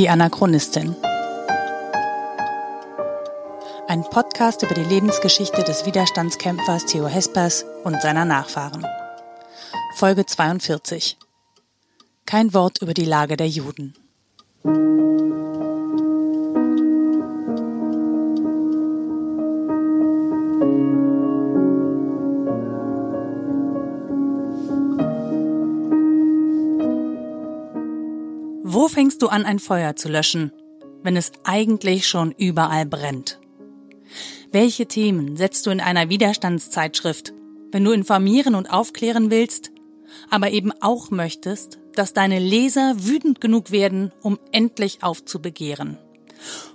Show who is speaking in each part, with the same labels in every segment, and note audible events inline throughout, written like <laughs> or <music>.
Speaker 1: Die Anachronistin. Ein Podcast über die Lebensgeschichte des Widerstandskämpfers Theo Hespers und seiner Nachfahren. Folge 42. Kein Wort über die Lage der Juden. An, ein Feuer zu löschen, wenn es eigentlich schon überall brennt? Welche Themen setzt du in einer Widerstandszeitschrift, wenn du informieren und aufklären willst, aber eben auch möchtest, dass deine Leser wütend genug werden, um endlich aufzubegehren?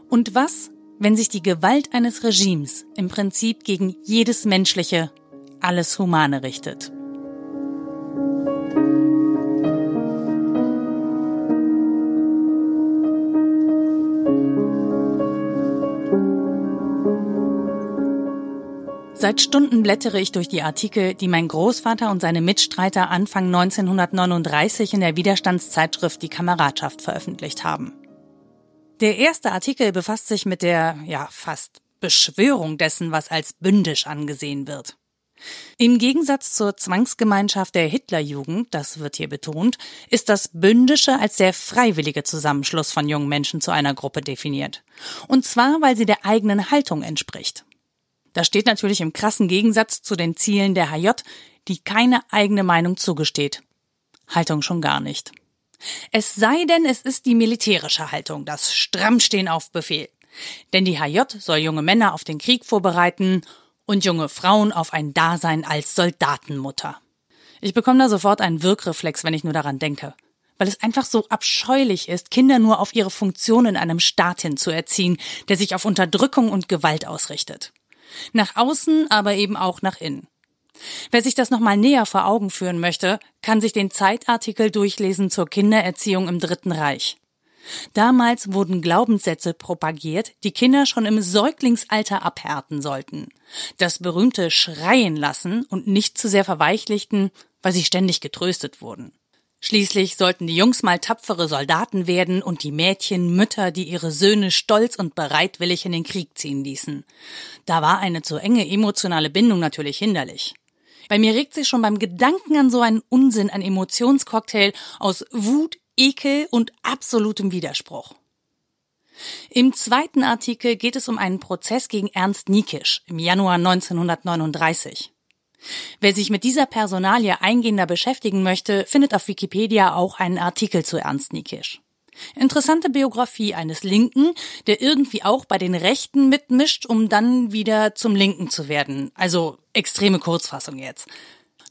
Speaker 1: Und was, wenn sich die Gewalt eines Regimes im Prinzip gegen jedes Menschliche, alles Humane richtet? Seit Stunden blättere ich durch die Artikel, die mein Großvater und seine Mitstreiter Anfang 1939 in der Widerstandszeitschrift Die Kameradschaft veröffentlicht haben. Der erste Artikel befasst sich mit der, ja, fast Beschwörung dessen, was als bündisch angesehen wird. Im Gegensatz zur Zwangsgemeinschaft der Hitlerjugend, das wird hier betont, ist das Bündische als der freiwillige Zusammenschluss von jungen Menschen zu einer Gruppe definiert. Und zwar, weil sie der eigenen Haltung entspricht. Das steht natürlich im krassen Gegensatz zu den Zielen der HJ, die keine eigene Meinung zugesteht. Haltung schon gar nicht. Es sei denn, es ist die militärische Haltung, das Strammstehen auf Befehl. Denn die HJ soll junge Männer auf den Krieg vorbereiten und junge Frauen auf ein Dasein als Soldatenmutter. Ich bekomme da sofort einen Wirkreflex, wenn ich nur daran denke. Weil es einfach so abscheulich ist, Kinder nur auf ihre Funktion in einem Staat hinzuerziehen, der sich auf Unterdrückung und Gewalt ausrichtet. Nach außen, aber eben auch nach innen. Wer sich das nochmal näher vor Augen führen möchte, kann sich den Zeitartikel durchlesen zur Kindererziehung im Dritten Reich. Damals wurden Glaubenssätze propagiert, die Kinder schon im Säuglingsalter abhärten sollten. Das berühmte Schreien lassen und nicht zu sehr verweichlichten, weil sie ständig getröstet wurden. Schließlich sollten die Jungs mal tapfere Soldaten werden und die Mädchen Mütter, die ihre Söhne stolz und bereitwillig in den Krieg ziehen ließen. Da war eine zu enge emotionale Bindung natürlich hinderlich. Bei mir regt sich schon beim Gedanken an so einen Unsinn ein Emotionscocktail aus Wut, Ekel und absolutem Widerspruch. Im zweiten Artikel geht es um einen Prozess gegen Ernst Niekisch im Januar 1939. Wer sich mit dieser Personalie eingehender beschäftigen möchte, findet auf Wikipedia auch einen Artikel zu Ernst Niekisch. Interessante Biografie eines Linken, der irgendwie auch bei den Rechten mitmischt, um dann wieder zum Linken zu werden. Also extreme Kurzfassung jetzt.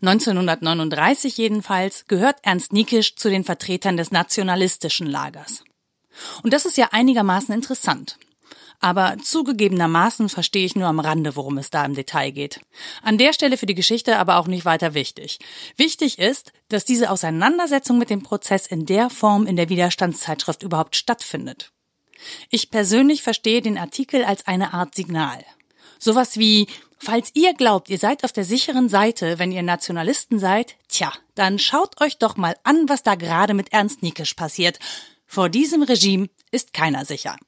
Speaker 1: 1939 jedenfalls gehört Ernst Niekisch zu den Vertretern des nationalistischen Lagers. Und das ist ja einigermaßen interessant. Aber zugegebenermaßen verstehe ich nur am Rande, worum es da im Detail geht. An der Stelle für die Geschichte aber auch nicht weiter wichtig. Wichtig ist, dass diese Auseinandersetzung mit dem Prozess in der Form in der Widerstandszeitschrift überhaupt stattfindet. Ich persönlich verstehe den Artikel als eine Art Signal. Sowas wie, falls ihr glaubt, ihr seid auf der sicheren Seite, wenn ihr Nationalisten seid, tja, dann schaut euch doch mal an, was da gerade mit Ernst Niekisch passiert. Vor diesem Regime ist keiner sicher.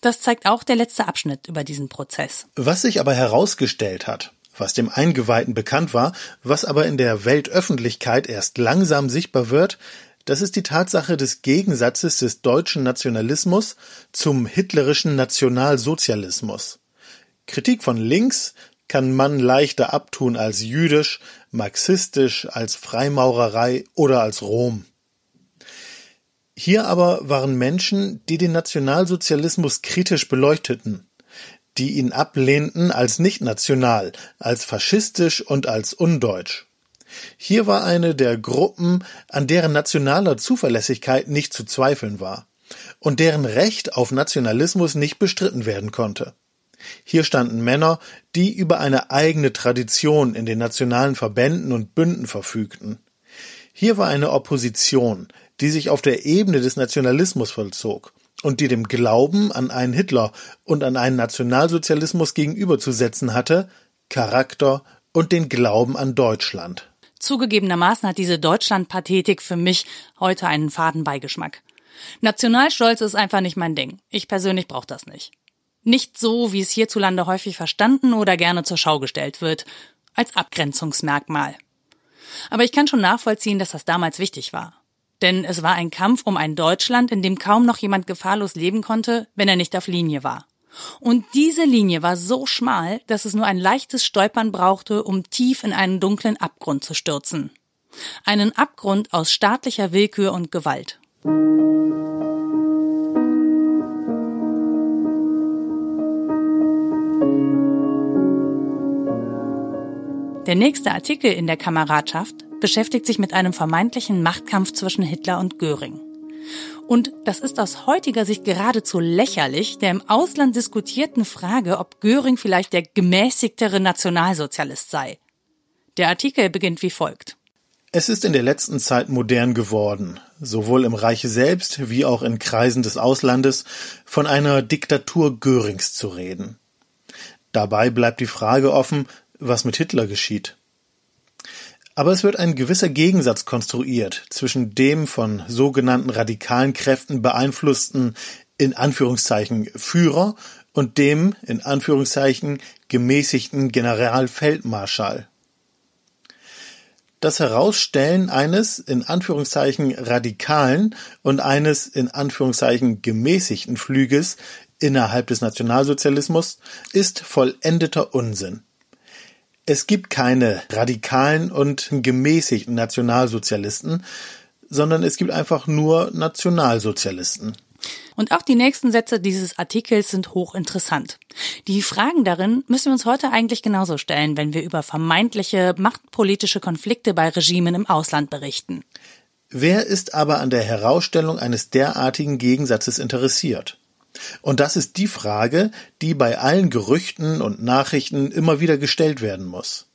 Speaker 1: Das zeigt auch der letzte Abschnitt über diesen Prozess.
Speaker 2: Was sich aber herausgestellt hat, was dem Eingeweihten bekannt war, was aber in der Weltöffentlichkeit erst langsam sichtbar wird, das ist die Tatsache des Gegensatzes des deutschen Nationalismus zum hitlerischen Nationalsozialismus. Kritik von links kann man leichter abtun als jüdisch, marxistisch, als Freimaurerei oder als Rom. Hier aber waren Menschen, die den Nationalsozialismus kritisch beleuchteten, die ihn ablehnten als nicht national, als faschistisch und als undeutsch. Hier war eine der Gruppen, an deren nationaler Zuverlässigkeit nicht zu zweifeln war und deren Recht auf Nationalismus nicht bestritten werden konnte. Hier standen Männer, die über eine eigene Tradition in den nationalen Verbänden und Bünden verfügten. Hier war eine Opposition, die sich auf der Ebene des Nationalismus vollzog und die dem Glauben an einen Hitler und an einen Nationalsozialismus gegenüberzusetzen hatte, Charakter und den Glauben an Deutschland.
Speaker 1: Zugegebenermaßen hat diese Deutschlandpathetik für mich heute einen faden Beigeschmack. Nationalstolz ist einfach nicht mein Ding. Ich persönlich brauche das nicht. Nicht so, wie es hierzulande häufig verstanden oder gerne zur Schau gestellt wird, als Abgrenzungsmerkmal. Aber ich kann schon nachvollziehen, dass das damals wichtig war. Denn es war ein Kampf um ein Deutschland, in dem kaum noch jemand gefahrlos leben konnte, wenn er nicht auf Linie war. Und diese Linie war so schmal, dass es nur ein leichtes Stolpern brauchte, um tief in einen dunklen Abgrund zu stürzen. Einen Abgrund aus staatlicher Willkür und Gewalt. Der nächste Artikel in der Kameradschaft beschäftigt sich mit einem vermeintlichen Machtkampf zwischen Hitler und Göring. Und das ist aus heutiger Sicht geradezu lächerlich, der im Ausland diskutierten Frage, ob Göring vielleicht der gemäßigtere Nationalsozialist sei. Der Artikel beginnt wie folgt.
Speaker 2: Es ist in der letzten Zeit modern geworden, sowohl im Reiche selbst wie auch in Kreisen des Auslandes, von einer Diktatur Görings zu reden. Dabei bleibt die Frage offen, was mit Hitler geschieht. Aber es wird ein gewisser Gegensatz konstruiert zwischen dem von sogenannten radikalen Kräften beeinflussten in Anführungszeichen Führer und dem in Anführungszeichen gemäßigten Generalfeldmarschall. Das Herausstellen eines in Anführungszeichen radikalen und eines in Anführungszeichen gemäßigten Flüges innerhalb des Nationalsozialismus ist vollendeter Unsinn. Es gibt keine radikalen und gemäßigten Nationalsozialisten, sondern es gibt einfach nur Nationalsozialisten.
Speaker 1: Und auch die nächsten Sätze dieses Artikels sind hochinteressant. Die Fragen darin müssen wir uns heute eigentlich genauso stellen, wenn wir über vermeintliche machtpolitische Konflikte bei Regimen im Ausland berichten.
Speaker 2: Wer ist aber an der Herausstellung eines derartigen Gegensatzes interessiert? Und das ist die Frage, die bei allen Gerüchten und Nachrichten immer wieder gestellt werden muss.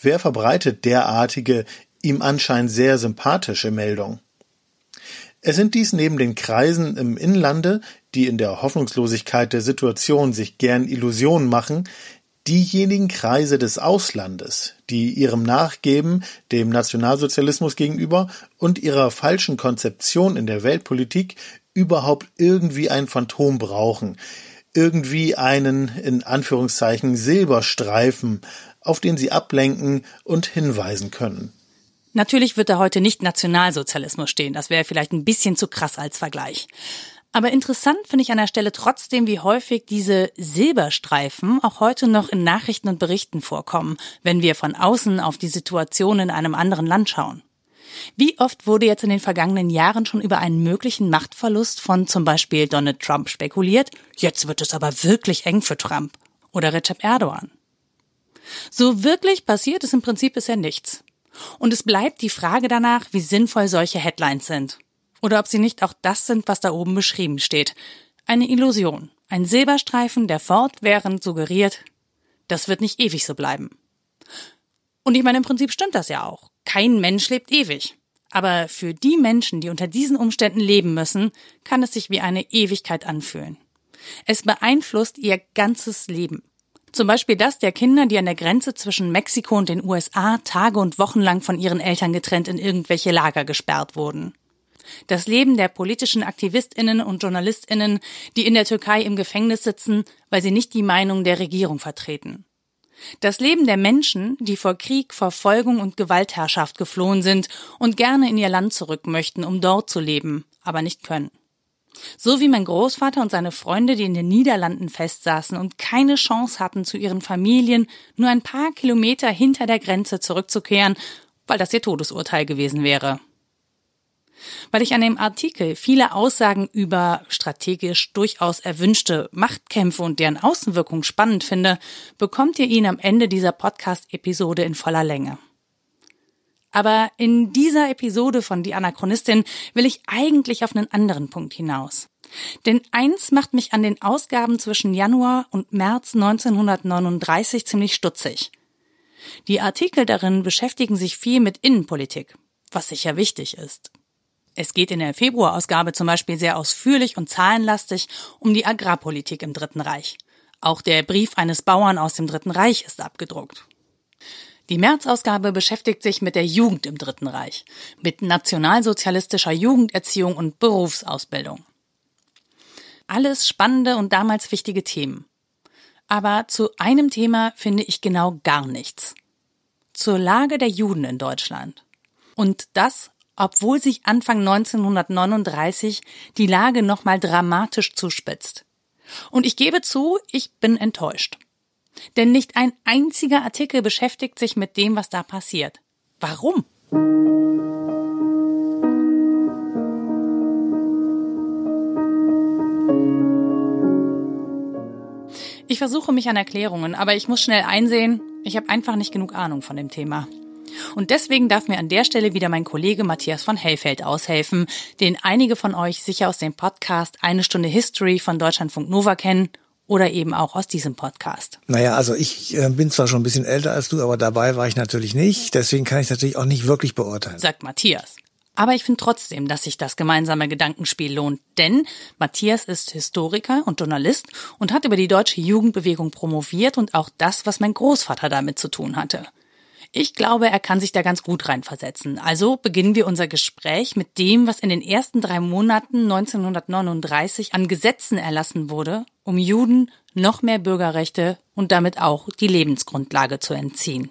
Speaker 2: Wer verbreitet derartige, ihm anscheinend sehr sympathische Meldungen? Es sind dies neben den Kreisen im Inlande, die in der Hoffnungslosigkeit der Situation sich gern Illusionen machen, diejenigen Kreise des Auslandes, die ihrem Nachgeben dem Nationalsozialismus gegenüber und ihrer falschen Konzeption in der Weltpolitik überhaupt irgendwie ein Phantom brauchen, irgendwie einen in Anführungszeichen Silberstreifen, auf den sie ablenken und hinweisen können.
Speaker 1: Natürlich wird da heute nicht Nationalsozialismus stehen, das wäre vielleicht ein bisschen zu krass als Vergleich. Aber interessant finde ich an der Stelle trotzdem, wie häufig diese Silberstreifen auch heute noch in Nachrichten und Berichten vorkommen, wenn wir von außen auf die Situation in einem anderen Land schauen. Wie oft wurde jetzt in den vergangenen Jahren schon über einen möglichen Machtverlust von zum Beispiel Donald Trump spekuliert? Jetzt wird es aber wirklich eng für Trump. Oder Recep Erdogan. So wirklich passiert ist im Prinzip bisher nichts. Und es bleibt die Frage danach, wie sinnvoll solche Headlines sind. Oder ob sie nicht auch das sind, was da oben beschrieben steht. Eine Illusion. Ein Silberstreifen, der fortwährend suggeriert, das wird nicht ewig so bleiben. Und ich meine, im Prinzip stimmt das ja auch. Kein Mensch lebt ewig. Aber für die Menschen, die unter diesen Umständen leben müssen, kann es sich wie eine Ewigkeit anfühlen. Es beeinflusst ihr ganzes Leben. Zum Beispiel das der Kinder, die an der Grenze zwischen Mexiko und den USA Tage und Wochen lang von ihren Eltern getrennt in irgendwelche Lager gesperrt wurden. Das Leben der politischen Aktivistinnen und Journalistinnen, die in der Türkei im Gefängnis sitzen, weil sie nicht die Meinung der Regierung vertreten. Das Leben der Menschen, die vor Krieg, Verfolgung und Gewaltherrschaft geflohen sind und gerne in ihr Land zurück möchten, um dort zu leben, aber nicht können. So wie mein Großvater und seine Freunde, die in den Niederlanden festsaßen und keine Chance hatten, zu ihren Familien nur ein paar Kilometer hinter der Grenze zurückzukehren, weil das ihr Todesurteil gewesen wäre weil ich an dem Artikel viele Aussagen über strategisch durchaus erwünschte Machtkämpfe und deren Außenwirkung spannend finde, bekommt ihr ihn am Ende dieser Podcast-Episode in voller Länge. Aber in dieser Episode von Die Anachronistin will ich eigentlich auf einen anderen Punkt hinaus. Denn eins macht mich an den Ausgaben zwischen Januar und März 1939 ziemlich stutzig. Die Artikel darin beschäftigen sich viel mit Innenpolitik, was sicher wichtig ist. Es geht in der Februarausgabe zum Beispiel sehr ausführlich und zahlenlastig um die Agrarpolitik im Dritten Reich. Auch der Brief eines Bauern aus dem Dritten Reich ist abgedruckt. Die März-Ausgabe beschäftigt sich mit der Jugend im Dritten Reich, mit nationalsozialistischer Jugenderziehung und Berufsausbildung. Alles spannende und damals wichtige Themen. Aber zu einem Thema finde ich genau gar nichts. Zur Lage der Juden in Deutschland. Und das, obwohl sich Anfang 1939 die Lage nochmal dramatisch zuspitzt. Und ich gebe zu, ich bin enttäuscht. Denn nicht ein einziger Artikel beschäftigt sich mit dem, was da passiert. Warum? Ich versuche mich an Erklärungen, aber ich muss schnell einsehen, ich habe einfach nicht genug Ahnung von dem Thema. Und deswegen darf mir an der Stelle wieder mein Kollege Matthias von Hellfeld aushelfen, den einige von euch sicher aus dem Podcast Eine Stunde History von Deutschlandfunk Nova kennen oder eben auch aus diesem Podcast?
Speaker 3: Naja, also ich äh, bin zwar schon ein bisschen älter als du, aber dabei war ich natürlich nicht. Deswegen kann ich natürlich auch nicht wirklich beurteilen.
Speaker 1: Sagt Matthias. Aber ich finde trotzdem, dass sich das gemeinsame Gedankenspiel lohnt, denn Matthias ist Historiker und Journalist und hat über die deutsche Jugendbewegung promoviert und auch das, was mein Großvater damit zu tun hatte. Ich glaube, er kann sich da ganz gut reinversetzen. Also beginnen wir unser Gespräch mit dem, was in den ersten drei Monaten 1939 an Gesetzen erlassen wurde, um Juden noch mehr Bürgerrechte und damit auch die Lebensgrundlage zu entziehen.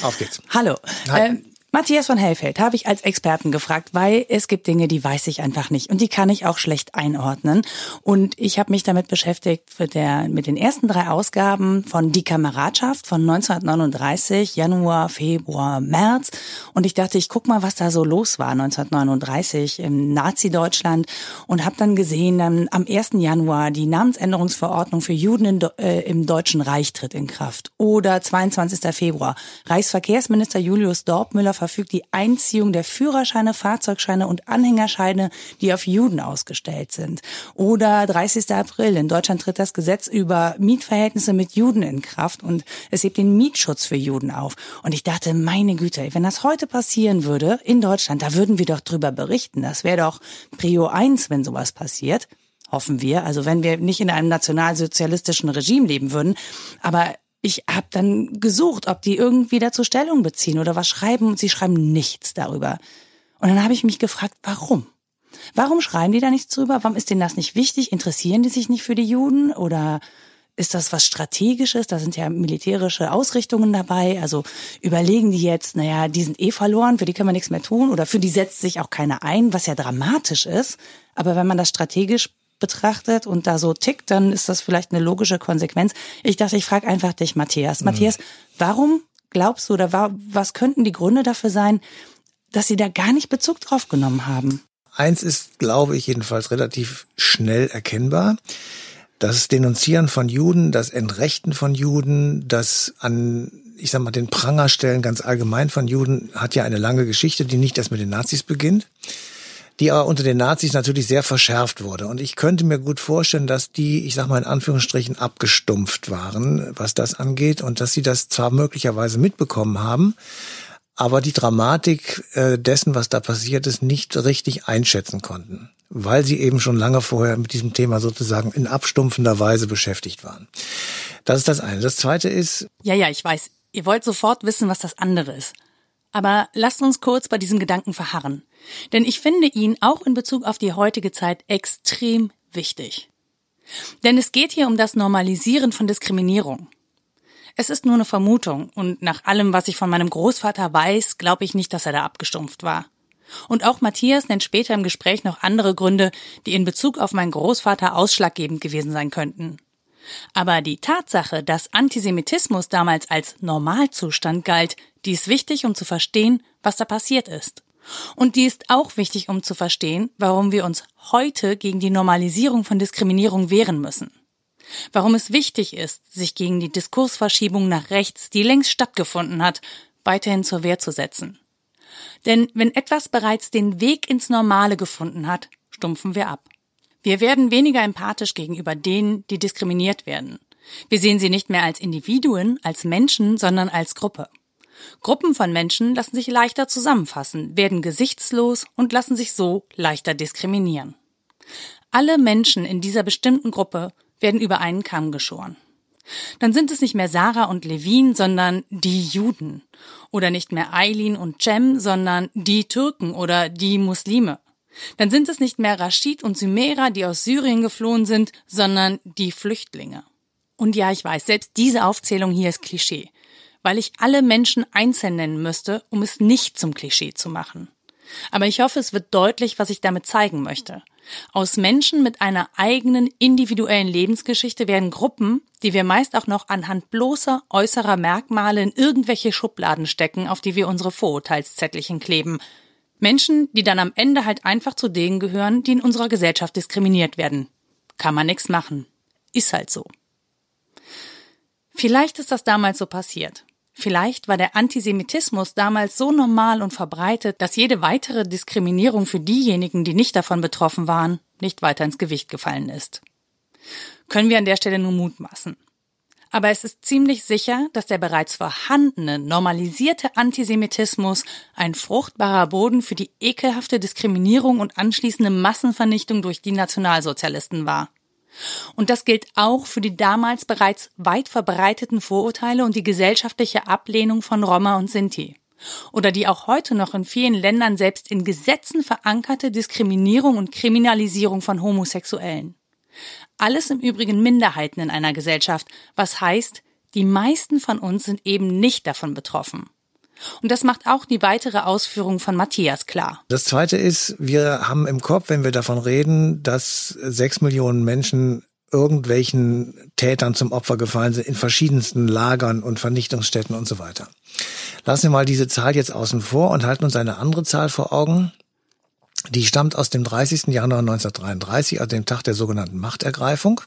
Speaker 3: Auf geht's.
Speaker 1: Hallo. Ähm, Matthias von Hellfeld habe ich als Experten gefragt, weil es gibt Dinge, die weiß ich einfach nicht und die kann ich auch schlecht einordnen. Und ich habe mich damit beschäftigt mit, der, mit den ersten drei Ausgaben von Die Kameradschaft von 1939, Januar, Februar, März. Und ich dachte, ich guck mal, was da so los war 1939 im Nazi-Deutschland und habe dann gesehen, dann am 1. Januar die Namensänderungsverordnung für Juden in, äh, im Deutschen Reich tritt in Kraft. Oder 22. Februar, Reichsverkehrsminister Julius Dorpmüller verfügt die Einziehung der Führerscheine, Fahrzeugscheine und Anhängerscheine, die auf Juden ausgestellt sind. Oder 30. April. In Deutschland tritt das Gesetz über Mietverhältnisse mit Juden in Kraft und es hebt den Mietschutz für Juden auf. Und ich dachte, meine Güte, wenn das heute passieren würde in Deutschland, da würden wir doch drüber berichten. Das wäre doch Prio 1, wenn sowas passiert hoffen wir. Also wenn wir nicht in einem nationalsozialistischen Regime leben würden. Aber ich habe dann gesucht, ob die irgendwie dazu Stellung beziehen oder was schreiben und sie schreiben nichts darüber. Und dann habe ich mich gefragt, warum? Warum schreiben die da nichts drüber? Warum ist denen das nicht wichtig? Interessieren die sich nicht für die Juden oder ist das was Strategisches? Da sind ja militärische Ausrichtungen dabei. Also überlegen die jetzt, naja, die sind eh verloren, für die können wir nichts mehr tun oder für die setzt sich auch keiner ein, was ja dramatisch ist. Aber wenn man das strategisch betrachtet und da so tickt, dann ist das vielleicht eine logische Konsequenz. Ich dachte, ich frage einfach dich, Matthias. Mhm. Matthias, warum glaubst du oder was könnten die Gründe dafür sein, dass sie da gar nicht Bezug drauf genommen haben?
Speaker 3: Eins ist, glaube ich, jedenfalls relativ schnell erkennbar. Das Denunzieren von Juden, das Entrechten von Juden, das an, ich sag mal, den Prangerstellen ganz allgemein von Juden hat ja eine lange Geschichte, die nicht erst mit den Nazis beginnt die aber unter den Nazis natürlich sehr verschärft wurde. Und ich könnte mir gut vorstellen, dass die, ich sag mal in Anführungsstrichen, abgestumpft waren, was das angeht, und dass sie das zwar möglicherweise mitbekommen haben, aber die Dramatik äh, dessen, was da passiert ist, nicht richtig einschätzen konnten, weil sie eben schon lange vorher mit diesem Thema sozusagen in abstumpfender Weise beschäftigt waren. Das ist das eine. Das zweite ist.
Speaker 1: Ja, ja, ich weiß. Ihr wollt sofort wissen, was das andere ist. Aber lasst uns kurz bei diesem Gedanken verharren. Denn ich finde ihn auch in Bezug auf die heutige Zeit extrem wichtig. Denn es geht hier um das Normalisieren von Diskriminierung. Es ist nur eine Vermutung und nach allem, was ich von meinem Großvater weiß, glaube ich nicht, dass er da abgestumpft war. Und auch Matthias nennt später im Gespräch noch andere Gründe, die in Bezug auf meinen Großvater ausschlaggebend gewesen sein könnten. Aber die Tatsache, dass Antisemitismus damals als Normalzustand galt, die ist wichtig, um zu verstehen, was da passiert ist. Und die ist auch wichtig, um zu verstehen, warum wir uns heute gegen die Normalisierung von Diskriminierung wehren müssen. Warum es wichtig ist, sich gegen die Diskursverschiebung nach rechts, die längst stattgefunden hat, weiterhin zur Wehr zu setzen. Denn wenn etwas bereits den Weg ins Normale gefunden hat, stumpfen wir ab. Wir werden weniger empathisch gegenüber denen, die diskriminiert werden. Wir sehen sie nicht mehr als Individuen, als Menschen, sondern als Gruppe. Gruppen von Menschen lassen sich leichter zusammenfassen, werden gesichtslos und lassen sich so leichter diskriminieren. Alle Menschen in dieser bestimmten Gruppe werden über einen Kamm geschoren. Dann sind es nicht mehr Sarah und Levin, sondern die Juden. Oder nicht mehr Eileen und Cem, sondern die Türken oder die Muslime. Dann sind es nicht mehr Rashid und Sumera, die aus Syrien geflohen sind, sondern die Flüchtlinge. Und ja, ich weiß, selbst diese Aufzählung hier ist Klischee, weil ich alle Menschen einzeln nennen müsste, um es nicht zum Klischee zu machen. Aber ich hoffe, es wird deutlich, was ich damit zeigen möchte. Aus Menschen mit einer eigenen individuellen Lebensgeschichte werden Gruppen, die wir meist auch noch anhand bloßer äußerer Merkmale in irgendwelche Schubladen stecken, auf die wir unsere Vorurteilszettelchen kleben. Menschen, die dann am Ende halt einfach zu denen gehören, die in unserer Gesellschaft diskriminiert werden. Kann man nichts machen. Ist halt so. Vielleicht ist das damals so passiert. Vielleicht war der Antisemitismus damals so normal und verbreitet, dass jede weitere Diskriminierung für diejenigen, die nicht davon betroffen waren, nicht weiter ins Gewicht gefallen ist. Können wir an der Stelle nur mutmaßen. Aber es ist ziemlich sicher, dass der bereits vorhandene, normalisierte Antisemitismus ein fruchtbarer Boden für die ekelhafte Diskriminierung und anschließende Massenvernichtung durch die Nationalsozialisten war. Und das gilt auch für die damals bereits weit verbreiteten Vorurteile und die gesellschaftliche Ablehnung von Roma und Sinti. Oder die auch heute noch in vielen Ländern selbst in Gesetzen verankerte Diskriminierung und Kriminalisierung von Homosexuellen. Alles im Übrigen Minderheiten in einer Gesellschaft, was heißt, die meisten von uns sind eben nicht davon betroffen. Und das macht auch die weitere Ausführung von Matthias klar.
Speaker 3: Das zweite ist, wir haben im Kopf, wenn wir davon reden, dass sechs Millionen Menschen irgendwelchen Tätern zum Opfer gefallen sind in verschiedensten Lagern und Vernichtungsstätten und so weiter. Lassen wir mal diese Zahl jetzt außen vor und halten uns eine andere Zahl vor Augen. Die stammt aus dem 30. Januar 1933, also dem Tag der sogenannten Machtergreifung.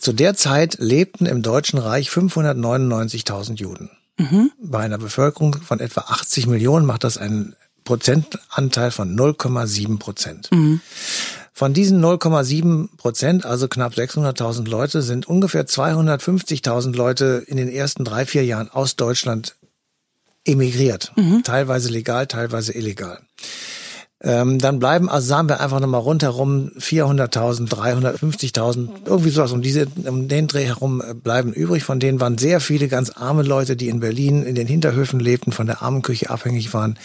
Speaker 3: Zu der Zeit lebten im Deutschen Reich 599.000 Juden. Mhm. Bei einer Bevölkerung von etwa 80 Millionen macht das einen Prozentanteil von 0,7 Prozent. Mhm. Von diesen 0,7 Prozent, also knapp 600.000 Leute, sind ungefähr 250.000 Leute in den ersten drei, vier Jahren aus Deutschland emigriert. Mhm. Teilweise legal, teilweise illegal. Ähm, dann bleiben, also sagen wir einfach nochmal rundherum 400.000, 350.000, irgendwie sowas um diese, um den Dreh herum äh, bleiben übrig. Von denen waren sehr viele ganz arme Leute, die in Berlin in den Hinterhöfen lebten, von der Armenküche abhängig waren,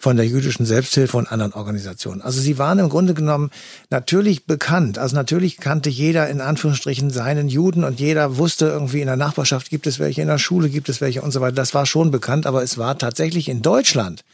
Speaker 3: von der jüdischen Selbsthilfe und anderen Organisationen. Also sie waren im Grunde genommen natürlich bekannt. Also natürlich kannte jeder in Anführungsstrichen seinen Juden und jeder wusste irgendwie in der Nachbarschaft gibt es welche, in der Schule gibt es welche und so weiter. Das war schon bekannt, aber es war tatsächlich in Deutschland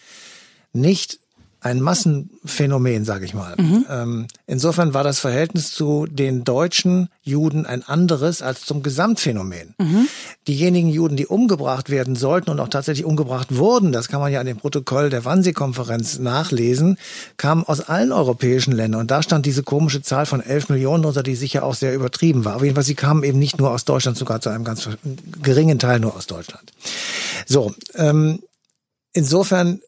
Speaker 3: nicht ein Massenphänomen, sage ich mal. Mhm. Ähm, insofern war das Verhältnis zu den deutschen Juden ein anderes als zum Gesamtphänomen. Mhm. Diejenigen Juden, die umgebracht werden sollten und auch tatsächlich umgebracht wurden, das kann man ja an dem Protokoll der Wannsee-Konferenz nachlesen, kamen aus allen europäischen Ländern. Und da stand diese komische Zahl von 11 Millionen drunter, die sicher auch sehr übertrieben war. Auf jeden Fall, sie kamen eben nicht nur aus Deutschland, sogar zu einem ganz geringen Teil nur aus Deutschland. So, ähm, insofern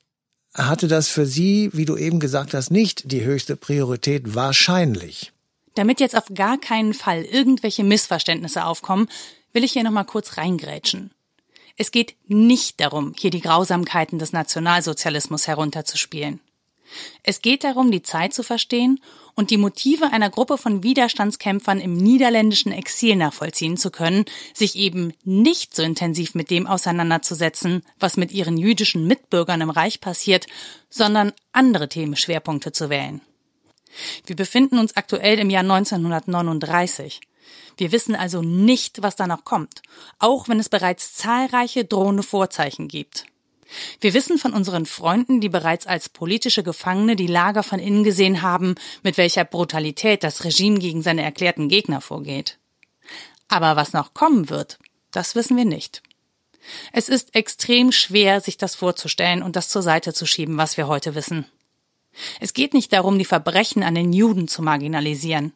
Speaker 3: hatte das für Sie, wie du eben gesagt hast, nicht die höchste Priorität wahrscheinlich.
Speaker 1: Damit jetzt auf gar keinen Fall irgendwelche Missverständnisse aufkommen, will ich hier nochmal kurz reingrätschen. Es geht nicht darum, hier die Grausamkeiten des Nationalsozialismus herunterzuspielen. Es geht darum, die Zeit zu verstehen und die Motive einer Gruppe von Widerstandskämpfern im niederländischen Exil nachvollziehen zu können, sich eben nicht so intensiv mit dem auseinanderzusetzen, was mit ihren jüdischen Mitbürgern im Reich passiert, sondern andere Themenschwerpunkte zu wählen. Wir befinden uns aktuell im Jahr 1939. Wir wissen also nicht, was da noch kommt, auch wenn es bereits zahlreiche drohende Vorzeichen gibt. Wir wissen von unseren Freunden, die bereits als politische Gefangene die Lager von innen gesehen haben, mit welcher Brutalität das Regime gegen seine erklärten Gegner vorgeht. Aber was noch kommen wird, das wissen wir nicht. Es ist extrem schwer, sich das vorzustellen und das zur Seite zu schieben, was wir heute wissen. Es geht nicht darum, die Verbrechen an den Juden zu marginalisieren.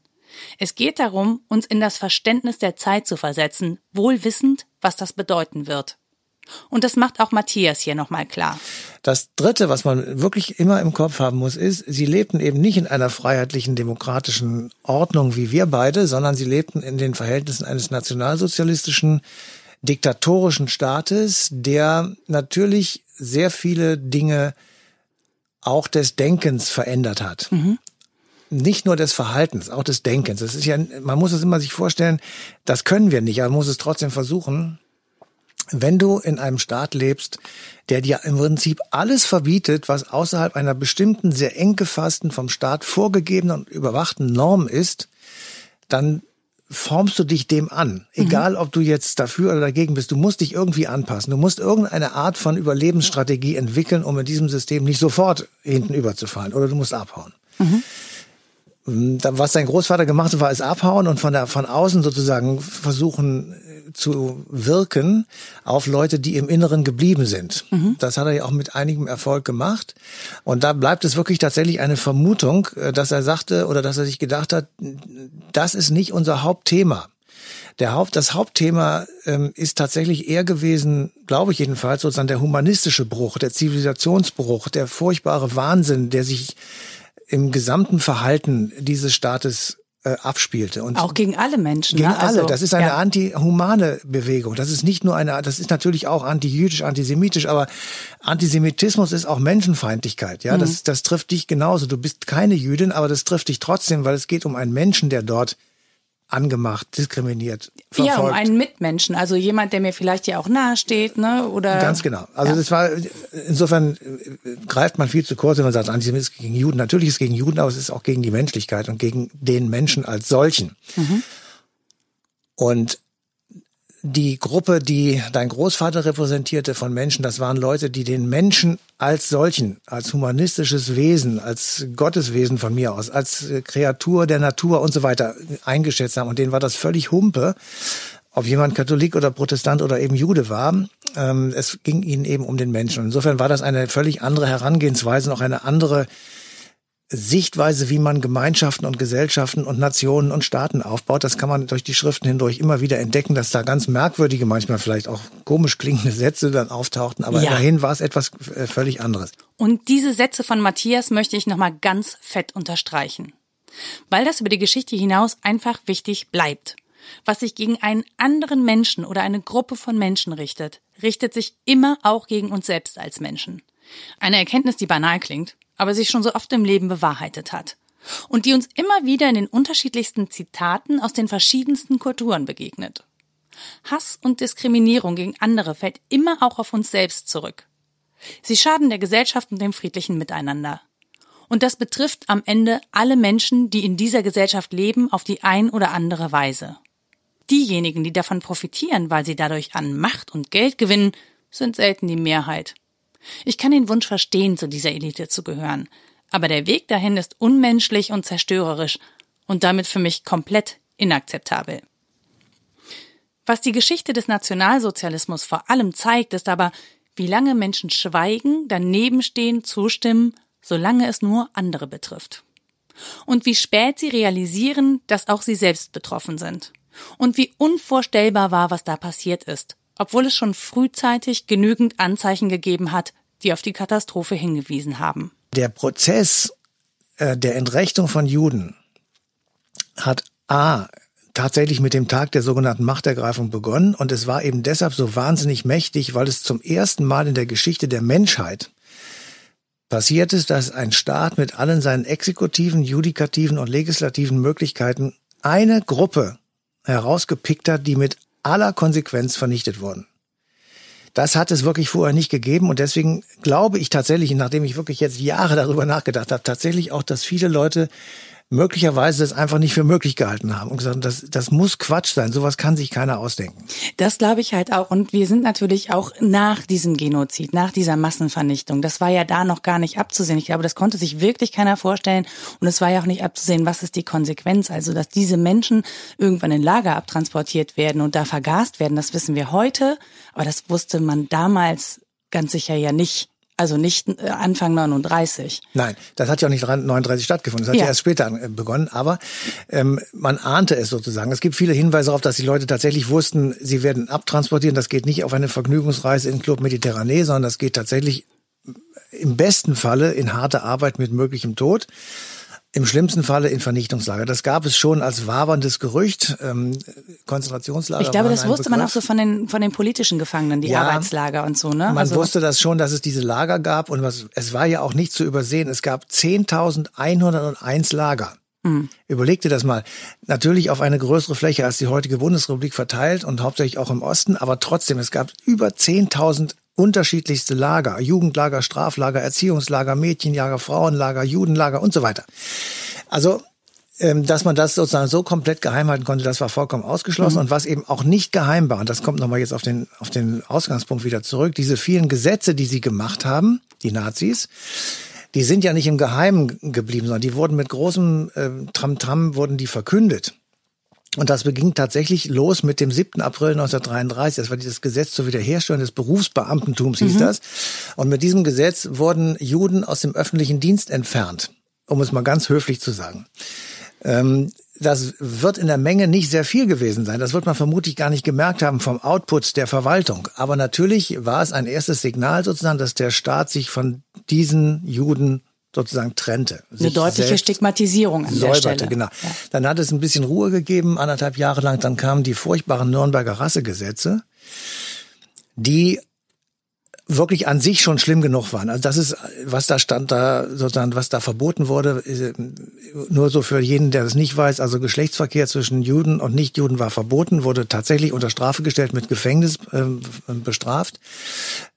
Speaker 1: Es geht darum, uns in das Verständnis der Zeit zu versetzen, wohl wissend, was das bedeuten wird. Und das macht auch Matthias hier nochmal klar.
Speaker 3: Das Dritte, was man wirklich immer im Kopf haben muss, ist, sie lebten eben nicht in einer freiheitlichen, demokratischen Ordnung wie wir beide, sondern sie lebten in den Verhältnissen eines nationalsozialistischen, diktatorischen Staates, der natürlich sehr viele Dinge auch des Denkens verändert hat. Mhm. nicht nur des Verhaltens, auch des Denkens. Das ist ja, man muss es immer sich vorstellen, das können wir nicht, aber man muss es trotzdem versuchen. Wenn du in einem Staat lebst, der dir im Prinzip alles verbietet, was außerhalb einer bestimmten, sehr eng gefassten, vom Staat vorgegebenen und überwachten Norm ist, dann formst du dich dem an. Egal, mhm. ob du jetzt dafür oder dagegen bist. Du musst dich irgendwie anpassen. Du musst irgendeine Art von Überlebensstrategie entwickeln, um in diesem System nicht sofort hinten überzufallen. Oder du musst abhauen. Mhm. Was sein Großvater gemacht hat, war es abhauen und von der, von außen sozusagen versuchen zu wirken auf Leute, die im Inneren geblieben sind. Mhm. Das hat er ja auch mit einigem Erfolg gemacht. Und da bleibt es wirklich tatsächlich eine Vermutung, äh, dass er sagte oder dass er sich gedacht hat, das ist nicht unser Hauptthema. Der Haupt, das Hauptthema ähm, ist tatsächlich eher gewesen, glaube ich jedenfalls, sozusagen der humanistische Bruch, der Zivilisationsbruch, der furchtbare Wahnsinn, der sich im gesamten Verhalten dieses Staates äh, abspielte.
Speaker 1: Und auch gegen alle Menschen.
Speaker 3: Gegen
Speaker 1: ne?
Speaker 3: alle. Also, das ist eine ja. anti-humane Bewegung. Das ist nicht nur eine, das ist natürlich auch anti-jüdisch, antisemitisch, aber Antisemitismus ist auch Menschenfeindlichkeit. Ja, mhm. das, das trifft dich genauso. Du bist keine Jüdin, aber das trifft dich trotzdem, weil es geht um einen Menschen, der dort angemacht, diskriminiert, verfolgt.
Speaker 1: Ja, um einen Mitmenschen, also jemand, der mir vielleicht ja auch nahe steht, ne? Oder
Speaker 3: ganz genau. Also ja. das war insofern äh, greift man viel zu kurz, wenn man sagt, Antisemitismus gegen Juden. Natürlich ist es gegen Juden, aber es ist auch gegen die Menschlichkeit und gegen den Menschen als solchen. Mhm. Und die Gruppe, die dein Großvater repräsentierte von Menschen, das waren Leute, die den Menschen als solchen, als humanistisches Wesen, als Gotteswesen von mir aus, als Kreatur der Natur und so weiter eingeschätzt haben. Und denen war das völlig Humpe, ob jemand Katholik oder Protestant oder eben Jude war. Ähm, es ging ihnen eben um den Menschen. Und insofern war das eine völlig andere Herangehensweise, noch eine andere Sichtweise, wie man Gemeinschaften und Gesellschaften und Nationen und Staaten aufbaut. Das kann man durch die Schriften hindurch immer wieder entdecken, dass da ganz merkwürdige, manchmal vielleicht auch komisch klingende Sätze dann auftauchten. Aber ja. immerhin war es etwas äh, völlig anderes.
Speaker 1: Und diese Sätze von Matthias möchte ich nochmal ganz fett unterstreichen. Weil das über die Geschichte hinaus einfach wichtig bleibt. Was sich gegen einen anderen Menschen oder eine Gruppe von Menschen richtet, richtet sich immer auch gegen uns selbst als Menschen. Eine Erkenntnis, die banal klingt, aber sich schon so oft im Leben bewahrheitet hat. Und die uns immer wieder in den unterschiedlichsten Zitaten aus den verschiedensten Kulturen begegnet. Hass und Diskriminierung gegen andere fällt immer auch auf uns selbst zurück. Sie schaden der Gesellschaft und dem friedlichen Miteinander. Und das betrifft am Ende alle Menschen, die in dieser Gesellschaft leben, auf die ein oder andere Weise. Diejenigen, die davon profitieren, weil sie dadurch an Macht und Geld gewinnen, sind selten die Mehrheit. Ich kann den Wunsch verstehen, zu dieser Elite zu gehören, aber der Weg dahin ist unmenschlich und zerstörerisch und damit für mich komplett inakzeptabel. Was die Geschichte des Nationalsozialismus vor allem zeigt, ist aber, wie lange Menschen schweigen, daneben stehen, zustimmen, solange es nur andere betrifft. Und wie spät sie realisieren, dass auch sie selbst betroffen sind. Und wie unvorstellbar war, was da passiert ist, obwohl es schon frühzeitig genügend Anzeichen gegeben hat, die auf die Katastrophe hingewiesen haben.
Speaker 3: Der Prozess äh, der Entrechtung von Juden hat A tatsächlich mit dem Tag der sogenannten Machtergreifung begonnen und es war eben deshalb so wahnsinnig mächtig, weil es zum ersten Mal in der Geschichte der Menschheit passiert ist, dass ein Staat mit allen seinen exekutiven, judikativen und legislativen Möglichkeiten eine Gruppe herausgepickt hat, die mit aller Konsequenz vernichtet wurden. Das hat es wirklich vorher nicht gegeben und deswegen glaube ich tatsächlich, nachdem ich wirklich jetzt Jahre darüber nachgedacht habe, tatsächlich auch, dass viele Leute möglicherweise das einfach nicht für möglich gehalten haben und gesagt, das, das muss Quatsch sein, sowas kann sich keiner ausdenken.
Speaker 1: Das glaube ich halt auch. Und wir sind natürlich auch nach diesem Genozid, nach dieser Massenvernichtung, das war ja da noch gar nicht abzusehen. Ich glaube, das konnte sich wirklich keiner vorstellen. Und es war ja auch nicht abzusehen, was ist die Konsequenz. Also, dass diese Menschen irgendwann in Lager abtransportiert werden und da vergast werden, das wissen wir heute. Aber das wusste man damals ganz sicher ja nicht. Also nicht äh, Anfang 39.
Speaker 3: Nein, das hat ja auch nicht 39 stattgefunden. Das hat ja, ja erst später äh, begonnen. Aber ähm, man ahnte es sozusagen. Es gibt viele Hinweise darauf, dass die Leute tatsächlich wussten, sie werden abtransportieren. Das geht nicht auf eine Vergnügungsreise in Club Mediterranee, sondern das geht tatsächlich im besten Falle in harte Arbeit mit möglichem Tod. Im schlimmsten Falle in Vernichtungslager. Das gab es schon als waberndes Gerücht. Ähm, Konzentrationslager.
Speaker 1: Ich glaube, das wusste man auch so von den, von den politischen Gefangenen, die ja, Arbeitslager und so, ne?
Speaker 3: Man also wusste das schon, dass es diese Lager gab und was, es war ja auch nicht zu übersehen. Es gab 10.101 Lager. Mhm. Überleg dir das mal. Natürlich auf eine größere Fläche als die heutige Bundesrepublik verteilt und hauptsächlich auch im Osten, aber trotzdem, es gab über 10.000 unterschiedlichste Lager, Jugendlager, Straflager, Erziehungslager, Mädchenlager, Frauenlager, Judenlager und so weiter. Also ähm, dass man das sozusagen so komplett geheim halten konnte, das war vollkommen ausgeschlossen. Mhm. Und was eben auch nicht geheim war, und das kommt nochmal jetzt auf den, auf den Ausgangspunkt wieder zurück, diese vielen Gesetze, die sie gemacht haben, die Nazis, die sind ja nicht im Geheimen geblieben, sondern die wurden mit großem äh, Tramtam, wurden die verkündet. Und das beging tatsächlich los mit dem 7. April 1933. Das war dieses Gesetz zur Wiederherstellung des Berufsbeamtentums, hieß mhm. das. Und mit diesem Gesetz wurden Juden aus dem öffentlichen Dienst entfernt, um es mal ganz höflich zu sagen. Ähm, das wird in der Menge nicht sehr viel gewesen sein. Das wird man vermutlich gar nicht gemerkt haben vom Output der Verwaltung. Aber natürlich war es ein erstes Signal sozusagen, dass der Staat sich von diesen Juden sozusagen trennte.
Speaker 1: Eine deutliche Stigmatisierung an säuberte, der Stelle.
Speaker 3: Genau. Ja. Dann hat es ein bisschen Ruhe gegeben, anderthalb Jahre lang. Dann kamen die furchtbaren Nürnberger Rassegesetze, die wirklich an sich schon schlimm genug waren. Also das ist, was da stand, da sozusagen, was da verboten wurde, nur so für jeden, der das nicht weiß. Also Geschlechtsverkehr zwischen Juden und Nichtjuden war verboten, wurde tatsächlich unter Strafe gestellt, mit Gefängnis äh, bestraft.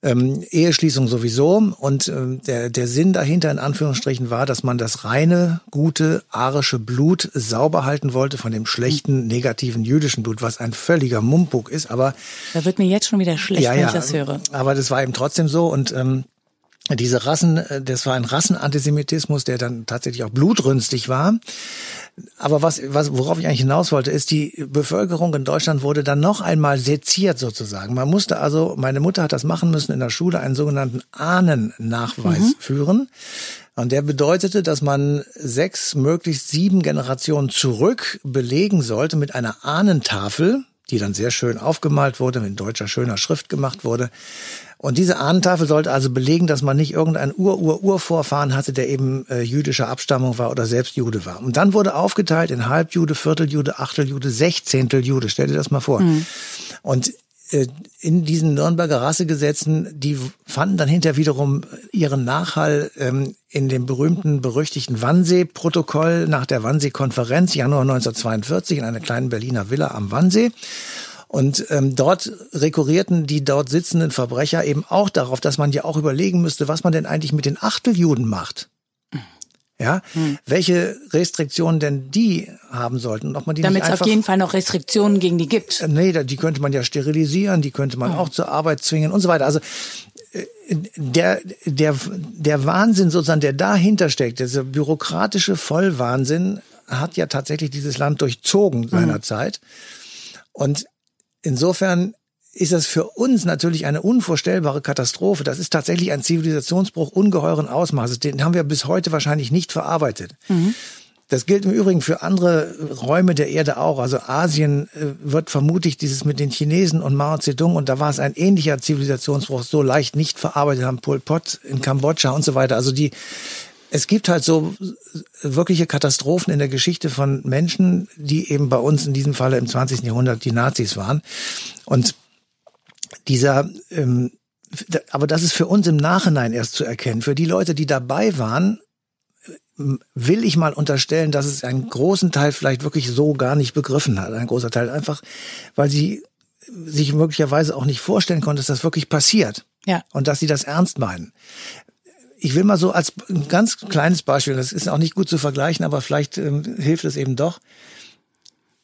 Speaker 3: Ähm, Eheschließung sowieso. Und ähm, der, der Sinn dahinter in Anführungsstrichen war, dass man das reine, gute, arische Blut sauber halten wollte von dem schlechten, negativen jüdischen Blut, was ein völliger Mumpuk ist. Aber
Speaker 1: da wird mir jetzt schon wieder schlecht, ja, wenn ich das höre.
Speaker 3: Aber das war eben trotzdem so und ähm, diese Rassen, äh, das war ein Rassenantisemitismus, der dann tatsächlich auch blutrünstig war. Aber was, was, worauf ich eigentlich hinaus wollte, ist, die Bevölkerung in Deutschland wurde dann noch einmal seziert sozusagen. Man musste also, meine Mutter hat das machen müssen in der Schule, einen sogenannten Ahnennachweis mhm. führen. Und der bedeutete, dass man sechs, möglichst sieben Generationen zurück belegen sollte mit einer Ahnentafel, die dann sehr schön aufgemalt wurde, mit deutscher schöner Schrift gemacht wurde. Und diese Ahnentafel sollte also belegen, dass man nicht irgendeinen Ur-Ur-Urvorfahren hatte, der eben äh, jüdischer Abstammung war oder selbst Jude war. Und dann wurde aufgeteilt in Halbjude, Vierteljude, Achteljude, Sechzehnteljude. Stell dir das mal vor. Mhm. Und äh, in diesen Nürnberger Rassegesetzen, die fanden dann hinter wiederum ihren Nachhall ähm, in dem berühmten, berüchtigten Wannsee-Protokoll nach der Wannsee-Konferenz Januar 1942 in einer kleinen Berliner Villa am Wannsee. Und ähm, dort rekurrierten die dort sitzenden Verbrecher eben auch darauf, dass man ja auch überlegen müsste, was man denn eigentlich mit den Achteljuden macht. Ja, hm. welche Restriktionen denn die haben sollten ob man die
Speaker 1: Damit es auf jeden Fall noch Restriktionen gegen die gibt.
Speaker 3: Äh, nee, die könnte man ja sterilisieren, die könnte man hm. auch zur Arbeit zwingen und so weiter. Also äh, der, der, der Wahnsinn sozusagen, der dahinter steckt, dieser bürokratische Vollwahnsinn, hat ja tatsächlich dieses Land durchzogen seinerzeit. Hm. Und Insofern ist das für uns natürlich eine unvorstellbare Katastrophe. Das ist tatsächlich ein Zivilisationsbruch ungeheuren Ausmaßes. Den haben wir bis heute wahrscheinlich nicht verarbeitet. Mhm. Das gilt im Übrigen für andere Räume der Erde auch. Also Asien äh, wird vermutlich dieses mit den Chinesen und Mao Zedong und da war es ein ähnlicher Zivilisationsbruch, so leicht nicht verarbeitet haben, Pol Pot in Kambodscha und so weiter. Also die, es gibt halt so wirkliche Katastrophen in der Geschichte von Menschen, die eben bei uns in diesem Falle im 20. Jahrhundert die Nazis waren. Und dieser, ähm, aber das ist für uns im Nachhinein erst zu erkennen. Für die Leute, die dabei waren, will ich mal unterstellen, dass es einen großen Teil vielleicht wirklich so gar nicht begriffen hat. Ein großer Teil einfach, weil sie sich möglicherweise auch nicht vorstellen konnte, dass das wirklich passiert. Ja. Und dass sie das ernst meinen ich will mal so als ein ganz kleines Beispiel, das ist auch nicht gut zu vergleichen, aber vielleicht ähm, hilft es eben doch.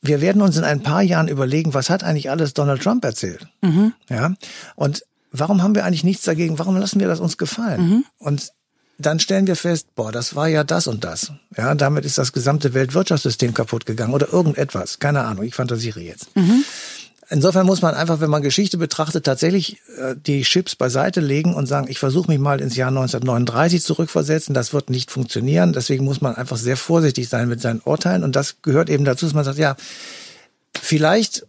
Speaker 3: Wir werden uns in ein paar Jahren überlegen, was hat eigentlich alles Donald Trump erzählt? Mhm. Ja. Und warum haben wir eigentlich nichts dagegen? Warum lassen wir das uns gefallen? Mhm. Und dann stellen wir fest, boah, das war ja das und das. Ja, damit ist das gesamte Weltwirtschaftssystem kaputt gegangen oder irgendetwas. Keine Ahnung, ich fantasiere jetzt. Mhm. Insofern muss man einfach, wenn man Geschichte betrachtet, tatsächlich äh, die Chips beiseite legen und sagen, ich versuche mich mal ins Jahr 1939 zurückversetzen. Das wird nicht funktionieren. Deswegen muss man einfach sehr vorsichtig sein mit seinen Urteilen. Und das gehört eben dazu, dass man sagt, ja, vielleicht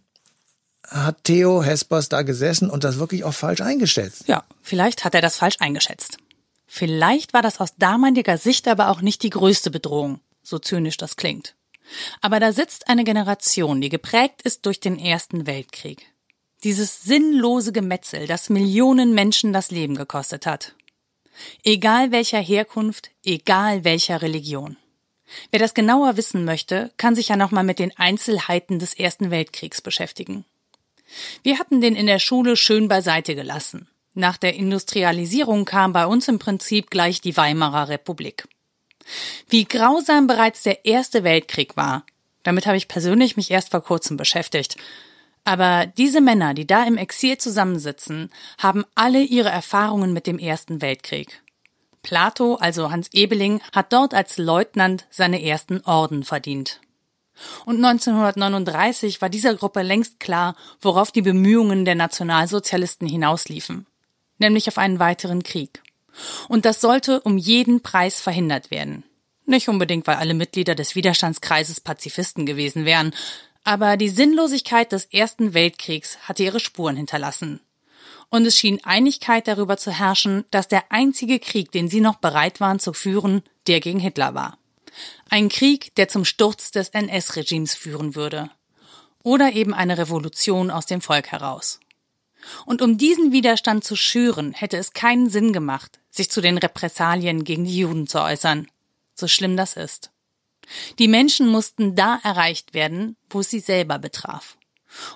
Speaker 3: hat Theo Hespers da gesessen und das wirklich auch falsch eingeschätzt.
Speaker 1: Ja, vielleicht hat er das falsch eingeschätzt. Vielleicht war das aus damaliger Sicht aber auch nicht die größte Bedrohung. so zynisch das klingt. Aber da sitzt eine Generation, die geprägt ist durch den Ersten Weltkrieg. Dieses sinnlose Gemetzel, das Millionen Menschen das Leben gekostet hat. Egal welcher Herkunft, egal welcher Religion. Wer das genauer wissen möchte, kann sich ja nochmal mit den Einzelheiten des Ersten Weltkriegs beschäftigen. Wir hatten den in der Schule schön beiseite gelassen. Nach der Industrialisierung kam bei uns im Prinzip gleich die Weimarer Republik. Wie grausam bereits der Erste Weltkrieg war, damit habe ich persönlich mich erst vor kurzem beschäftigt. Aber diese Männer, die da im Exil zusammensitzen, haben alle ihre Erfahrungen mit dem Ersten Weltkrieg. Plato, also Hans Ebeling, hat dort als Leutnant seine ersten Orden verdient. Und 1939 war dieser Gruppe längst klar, worauf die Bemühungen der Nationalsozialisten hinausliefen, nämlich auf einen weiteren Krieg. Und das sollte um jeden Preis verhindert werden. Nicht unbedingt, weil alle Mitglieder des Widerstandskreises Pazifisten gewesen wären, aber die Sinnlosigkeit des Ersten Weltkriegs hatte ihre Spuren hinterlassen und es schien Einigkeit darüber zu herrschen, dass der einzige Krieg, den sie noch bereit waren zu führen, der gegen Hitler war. Ein Krieg, der zum Sturz des NS-Regimes führen würde. Oder eben eine Revolution aus dem Volk heraus. Und um diesen Widerstand zu schüren, hätte es keinen Sinn gemacht, sich zu den Repressalien gegen die Juden zu äußern, so schlimm das ist. Die Menschen mussten da erreicht werden, wo es sie selber betraf.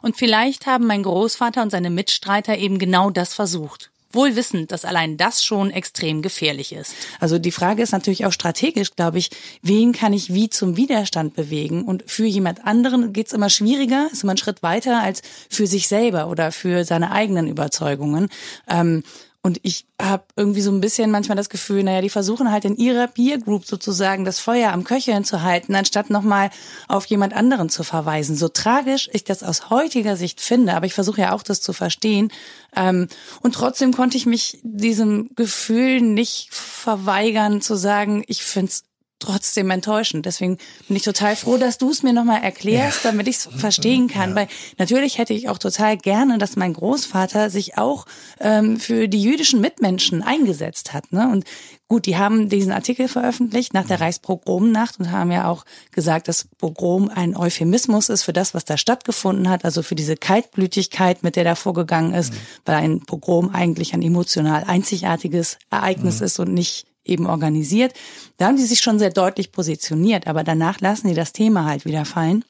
Speaker 1: Und vielleicht haben mein Großvater und seine Mitstreiter eben genau das versucht. Wohl wissend, dass allein das schon extrem gefährlich ist.
Speaker 4: Also die Frage ist natürlich auch strategisch, glaube ich, wen kann ich wie zum Widerstand bewegen? Und für jemand anderen geht's immer schwieriger, ist immer ein Schritt weiter als für sich selber oder für seine eigenen Überzeugungen. Ähm, und ich habe irgendwie so ein bisschen manchmal das Gefühl, naja, die versuchen halt in ihrer Peer Group sozusagen das Feuer am Köcheln zu halten, anstatt nochmal auf jemand anderen zu verweisen. So tragisch ich das aus heutiger Sicht finde, aber ich versuche ja auch das zu verstehen. Ähm, und trotzdem konnte ich mich diesem Gefühl nicht verweigern zu sagen, ich find's trotzdem enttäuschend. Deswegen bin ich total froh, dass du es mir nochmal erklärst, ja. damit ich es verstehen kann. Ja. Weil natürlich hätte ich auch total gerne, dass mein Großvater sich auch ähm, für die jüdischen Mitmenschen eingesetzt hat. Ne? Und gut, die haben diesen Artikel veröffentlicht nach der. Reichspogromnacht und haben ja auch gesagt, dass Pogrom ein Euphemismus ist für das, was da stattgefunden hat, also für diese Kaltblütigkeit, mit der da vorgegangen ist, mhm. weil ein Pogrom eigentlich ein emotional einzigartiges Ereignis mhm. ist und nicht eben organisiert. Da haben die sich schon sehr deutlich positioniert, aber danach lassen die das Thema halt wieder fallen.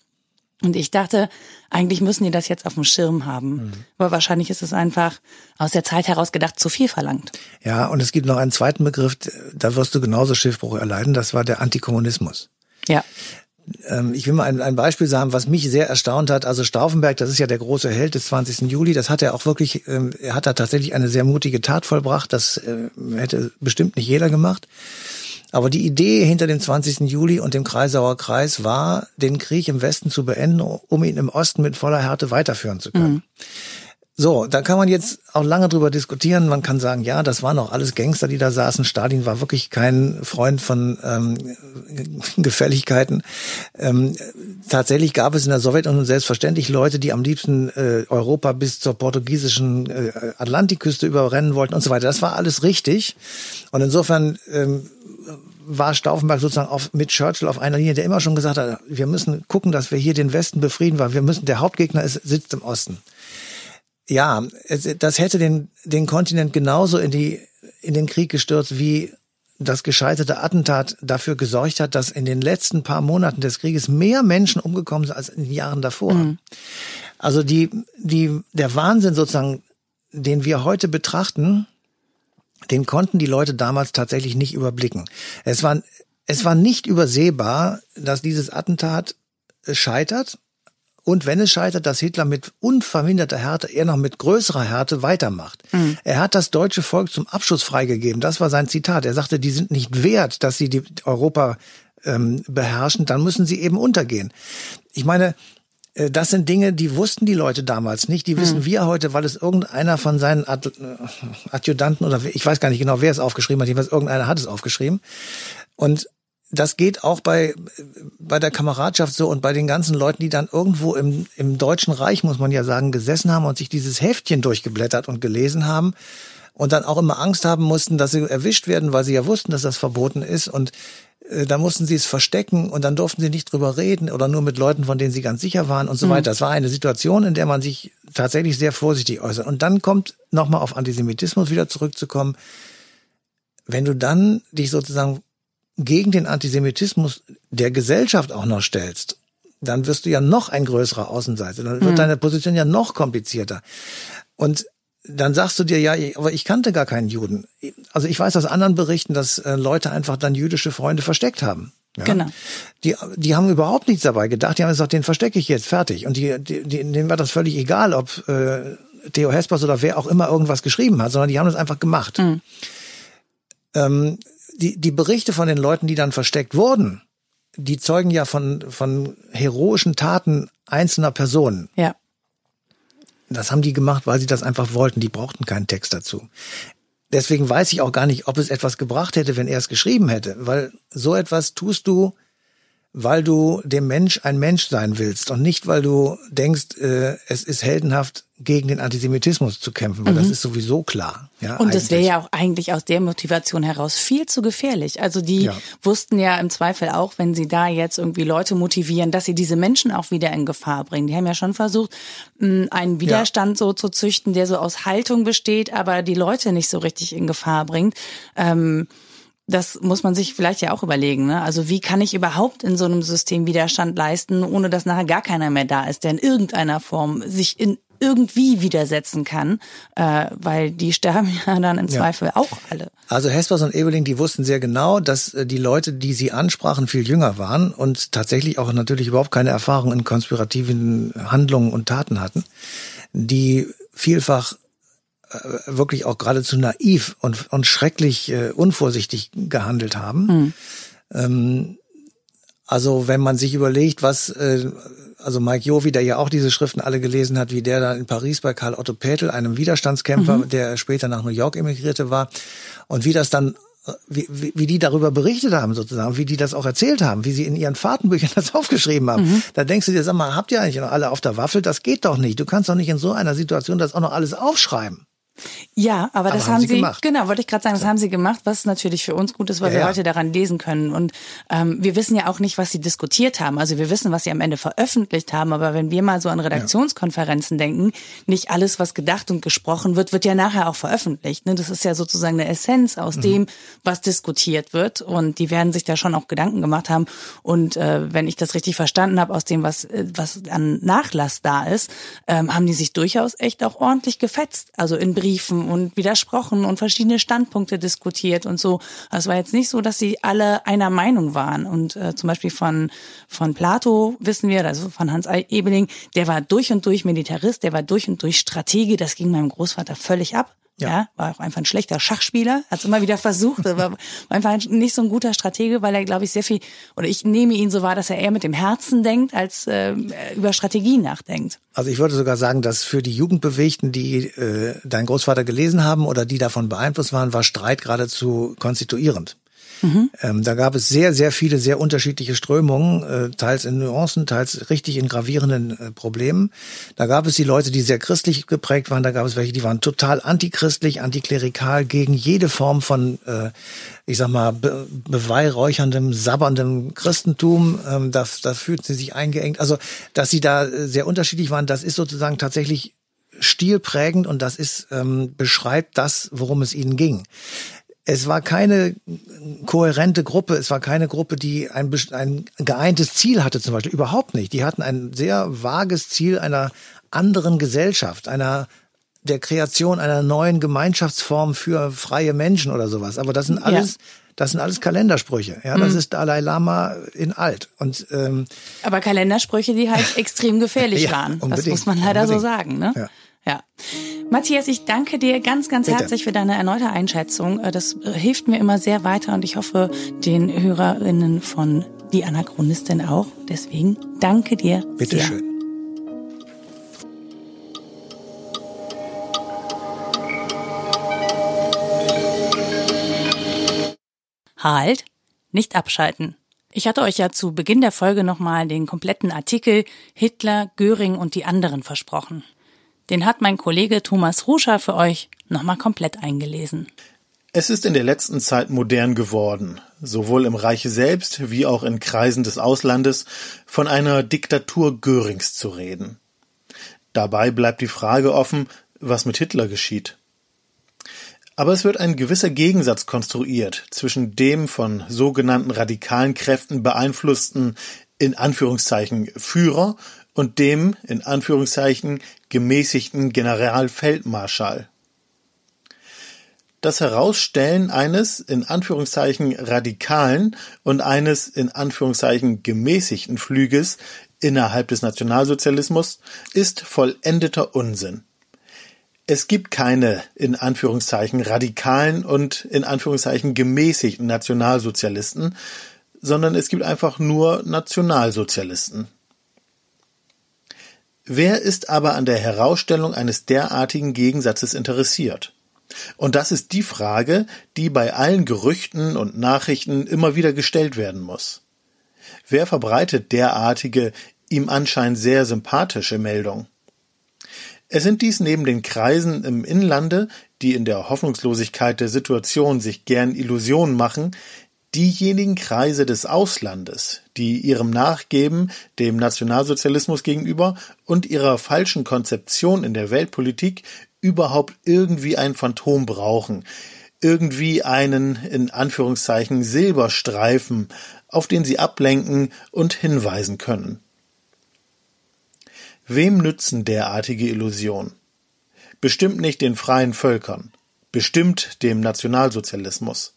Speaker 4: Und ich dachte, eigentlich müssen die das jetzt auf dem Schirm haben. Mhm. Aber wahrscheinlich ist es einfach aus der Zeit heraus gedacht zu viel verlangt.
Speaker 3: Ja, und es gibt noch einen zweiten Begriff, da wirst du genauso Schiffbruch erleiden, das war der Antikommunismus.
Speaker 4: Ja.
Speaker 3: Ähm, ich will mal ein, ein Beispiel sagen, was mich sehr erstaunt hat. Also Stauffenberg, das ist ja der große Held des 20. Juli, das hat er auch wirklich, ähm, er hat da tatsächlich eine sehr mutige Tat vollbracht. Das äh, hätte bestimmt nicht jeder gemacht. Aber die Idee hinter dem 20. Juli und dem Kreisauer Kreis war, den Krieg im Westen zu beenden, um ihn im Osten mit voller Härte weiterführen zu können. Mhm. So, da kann man jetzt auch lange drüber diskutieren. Man kann sagen, ja, das waren auch alles Gangster, die da saßen. Stalin war wirklich kein Freund von ähm, <laughs> Gefälligkeiten. Ähm, tatsächlich gab es in der Sowjetunion selbstverständlich Leute, die am liebsten äh, Europa bis zur portugiesischen äh, Atlantikküste überrennen wollten und so weiter. Das war alles richtig. Und insofern ähm, war Stauffenberg sozusagen auf, mit Churchill auf einer Linie, der immer schon gesagt hat, wir müssen gucken, dass wir hier den Westen befrieden, weil wir müssen, der Hauptgegner ist, sitzt im Osten ja, das hätte den, den Kontinent genauso in die, in den Krieg gestürzt, wie das gescheiterte Attentat dafür gesorgt hat, dass in den letzten paar Monaten des Krieges mehr Menschen umgekommen sind als in den Jahren davor. Mhm. Also die, die, der Wahnsinn sozusagen, den wir heute betrachten, den konnten die Leute damals tatsächlich nicht überblicken. Es war, es war nicht übersehbar, dass dieses Attentat scheitert und wenn es scheitert, dass Hitler mit unverminderter Härte, eher noch mit größerer Härte weitermacht. Mhm. Er hat das deutsche Volk zum Abschluss freigegeben. Das war sein Zitat. Er sagte, die sind nicht wert, dass sie die Europa ähm, beherrschen, dann müssen sie eben untergehen. Ich meine, äh, das sind Dinge, die wussten die Leute damals nicht. Die wissen mhm. wir heute, weil es irgendeiner von seinen Ad Adjutanten oder ich weiß gar nicht genau, wer es aufgeschrieben hat. Jedenfalls irgendeiner hat es aufgeschrieben. Und das geht auch bei, bei der Kameradschaft so und bei den ganzen Leuten, die dann irgendwo im, im Deutschen Reich, muss man ja sagen, gesessen haben und sich dieses Heftchen durchgeblättert und gelesen haben. und dann auch immer Angst haben mussten, dass sie erwischt werden, weil sie ja wussten, dass das verboten ist und äh, da mussten sie es verstecken und dann durften sie nicht drüber reden oder nur mit Leuten, von denen sie ganz sicher waren und so mhm. weiter. Das war eine Situation, in der man sich tatsächlich sehr vorsichtig äußert. Und dann kommt nochmal auf Antisemitismus wieder zurückzukommen. Wenn du dann dich sozusagen gegen den Antisemitismus der Gesellschaft auch noch stellst, dann wirst du ja noch ein größerer Außenseiter. Dann wird mhm. deine Position ja noch komplizierter. Und dann sagst du dir, ja, aber ich kannte gar keinen Juden. Also ich weiß aus anderen Berichten, dass äh, Leute einfach dann jüdische Freunde versteckt haben. Ja?
Speaker 1: Genau.
Speaker 3: Die, die haben überhaupt nichts dabei gedacht. Die haben gesagt, den verstecke ich jetzt fertig. Und die, die, denen war das völlig egal, ob äh, Theo Hespers oder wer auch immer irgendwas geschrieben hat, sondern die haben das einfach gemacht. Mhm. Ähm, die, die Berichte von den Leuten, die dann versteckt wurden, die zeugen ja von, von heroischen Taten einzelner Personen.
Speaker 1: Ja.
Speaker 3: Das haben die gemacht, weil sie das einfach wollten. Die brauchten keinen Text dazu. Deswegen weiß ich auch gar nicht, ob es etwas gebracht hätte, wenn er es geschrieben hätte, weil so etwas tust du weil du dem Mensch ein Mensch sein willst und nicht, weil du denkst, äh, es ist heldenhaft, gegen den Antisemitismus zu kämpfen, weil mhm. das ist sowieso klar.
Speaker 1: Ja, und das wäre ja auch eigentlich aus der Motivation heraus viel zu gefährlich. Also die ja. wussten ja im Zweifel auch, wenn sie da jetzt irgendwie Leute motivieren, dass sie diese Menschen auch wieder in Gefahr bringen. Die haben ja schon versucht, einen Widerstand ja. so zu züchten, der so aus Haltung besteht, aber die Leute nicht so richtig in Gefahr bringt. Ähm, das muss man sich vielleicht ja auch überlegen. Ne? Also wie kann ich überhaupt in so einem System Widerstand leisten, ohne dass nachher gar keiner mehr da ist, der in irgendeiner Form sich in irgendwie widersetzen kann, äh, weil die <laughs> sterben ja dann im ja. Zweifel auch alle.
Speaker 3: Also Hespers und Ebeling, die wussten sehr genau, dass äh, die Leute, die sie ansprachen, viel jünger waren und tatsächlich auch natürlich überhaupt keine Erfahrung in konspirativen Handlungen und Taten hatten, die vielfach wirklich auch geradezu naiv und, und schrecklich äh, unvorsichtig gehandelt haben. Mhm. Ähm, also wenn man sich überlegt, was, äh, also Mike Jovi, der ja auch diese Schriften alle gelesen hat, wie der da in Paris bei Karl Otto Petel, einem Widerstandskämpfer, mhm. der später nach New York emigrierte war, und wie das dann äh, wie, wie, wie die darüber berichtet haben sozusagen, wie die das auch erzählt haben, wie sie in ihren Fahrtenbüchern <laughs> das aufgeschrieben haben. Mhm. Da denkst du dir, sag mal, habt ihr eigentlich noch alle auf der Waffel? Das geht doch nicht. Du kannst doch nicht in so einer Situation das auch noch alles aufschreiben.
Speaker 1: Ja, aber, aber das haben, haben sie, gemacht. genau, wollte ich gerade sagen, das haben sie gemacht, was natürlich für uns gut ist, weil ja, wir ja. heute daran lesen können. Und ähm, wir wissen ja auch nicht, was sie diskutiert haben. Also wir wissen, was sie am Ende veröffentlicht haben, aber wenn wir mal so an Redaktionskonferenzen ja. denken, nicht alles, was gedacht und gesprochen wird, wird ja nachher auch veröffentlicht. Ne? Das ist ja sozusagen eine Essenz aus mhm. dem, was diskutiert wird. Und die werden sich da schon auch Gedanken gemacht haben. Und äh, wenn ich das richtig verstanden habe, aus dem, was, äh, was an Nachlass da ist, ähm, haben die sich durchaus echt auch ordentlich gefetzt. Also in Briefen Briefen und widersprochen und verschiedene Standpunkte diskutiert und so. Es war jetzt nicht so, dass sie alle einer Meinung waren. Und äh, zum Beispiel von, von Plato wissen wir, also von Hans Ebeling, der war durch und durch Militarist, der war durch und durch Stratege. Das ging meinem Großvater völlig ab. Ja. ja. war auch einfach ein schlechter Schachspieler, hat es immer wieder versucht, war, war einfach nicht so ein guter Stratege, weil er, glaube ich, sehr viel, oder ich nehme ihn so wahr, dass er eher mit dem Herzen denkt, als äh, über Strategie nachdenkt.
Speaker 3: Also ich würde sogar sagen, dass für die Jugendbewegten, die äh, dein Großvater gelesen haben oder die davon beeinflusst waren, war Streit geradezu konstituierend. Mhm. Ähm, da gab es sehr, sehr viele, sehr unterschiedliche Strömungen, äh, teils in Nuancen, teils richtig in gravierenden äh, Problemen. Da gab es die Leute, die sehr christlich geprägt waren, da gab es welche, die waren total antichristlich, antiklerikal, gegen jede Form von, äh, ich sag mal, be beweihräucherndem, sabberndem Christentum. Ähm, da, da fühlten sie sich eingeengt. Also, dass sie da sehr unterschiedlich waren, das ist sozusagen tatsächlich stilprägend und das ist ähm, beschreibt das, worum es ihnen ging es war keine kohärente Gruppe, es war keine Gruppe, die ein, ein geeintes Ziel hatte zum Beispiel, überhaupt nicht. Die hatten ein sehr vages Ziel einer anderen Gesellschaft, einer der Kreation einer neuen Gemeinschaftsform für freie Menschen oder sowas. Aber das sind alles, ja. das sind alles Kalendersprüche. Ja, das mhm. ist Dalai Lama in alt. Und ähm,
Speaker 1: aber Kalendersprüche, die halt <laughs> extrem gefährlich ja, waren. Das muss man leider unbedingt. so sagen. Ne? Ja. Ja. Matthias, ich danke dir ganz, ganz Bitte. herzlich für deine erneute Einschätzung. Äh, das äh, hilft mir immer sehr weiter und ich hoffe den Hörerinnen von Die Anachronistin auch. Deswegen danke dir.
Speaker 3: Bitte sehr. schön.
Speaker 5: Halt, nicht abschalten. Ich hatte euch ja zu Beginn der Folge nochmal den kompletten Artikel Hitler, Göring und die anderen versprochen.
Speaker 1: Den hat mein Kollege Thomas Ruscher für euch nochmal komplett eingelesen.
Speaker 2: Es ist in der letzten Zeit modern geworden, sowohl im Reiche selbst wie auch in Kreisen des Auslandes, von einer Diktatur Görings zu reden. Dabei bleibt die Frage offen, was mit Hitler geschieht. Aber es wird ein gewisser Gegensatz konstruiert zwischen dem von sogenannten radikalen Kräften beeinflussten in Anführungszeichen Führer und dem in Anführungszeichen gemäßigten Generalfeldmarschall. Das Herausstellen eines in Anführungszeichen radikalen und eines in Anführungszeichen gemäßigten Flüges innerhalb des Nationalsozialismus ist vollendeter Unsinn. Es gibt keine in Anführungszeichen radikalen und in Anführungszeichen gemäßigten Nationalsozialisten, sondern es gibt einfach nur Nationalsozialisten. Wer ist aber an der Herausstellung eines derartigen Gegensatzes interessiert? Und das ist die Frage, die bei allen Gerüchten und Nachrichten immer wieder gestellt werden muss. Wer verbreitet derartige, ihm anscheinend sehr sympathische Meldungen? Es sind dies neben den Kreisen im Inlande, die in der Hoffnungslosigkeit der Situation sich gern Illusionen machen, diejenigen Kreise des Auslandes, die ihrem Nachgeben dem Nationalsozialismus gegenüber und ihrer falschen Konzeption in der Weltpolitik überhaupt irgendwie ein Phantom brauchen, irgendwie einen in Anführungszeichen Silberstreifen, auf den sie ablenken und hinweisen können. Wem nützen derartige Illusionen? Bestimmt nicht den freien Völkern, bestimmt dem Nationalsozialismus.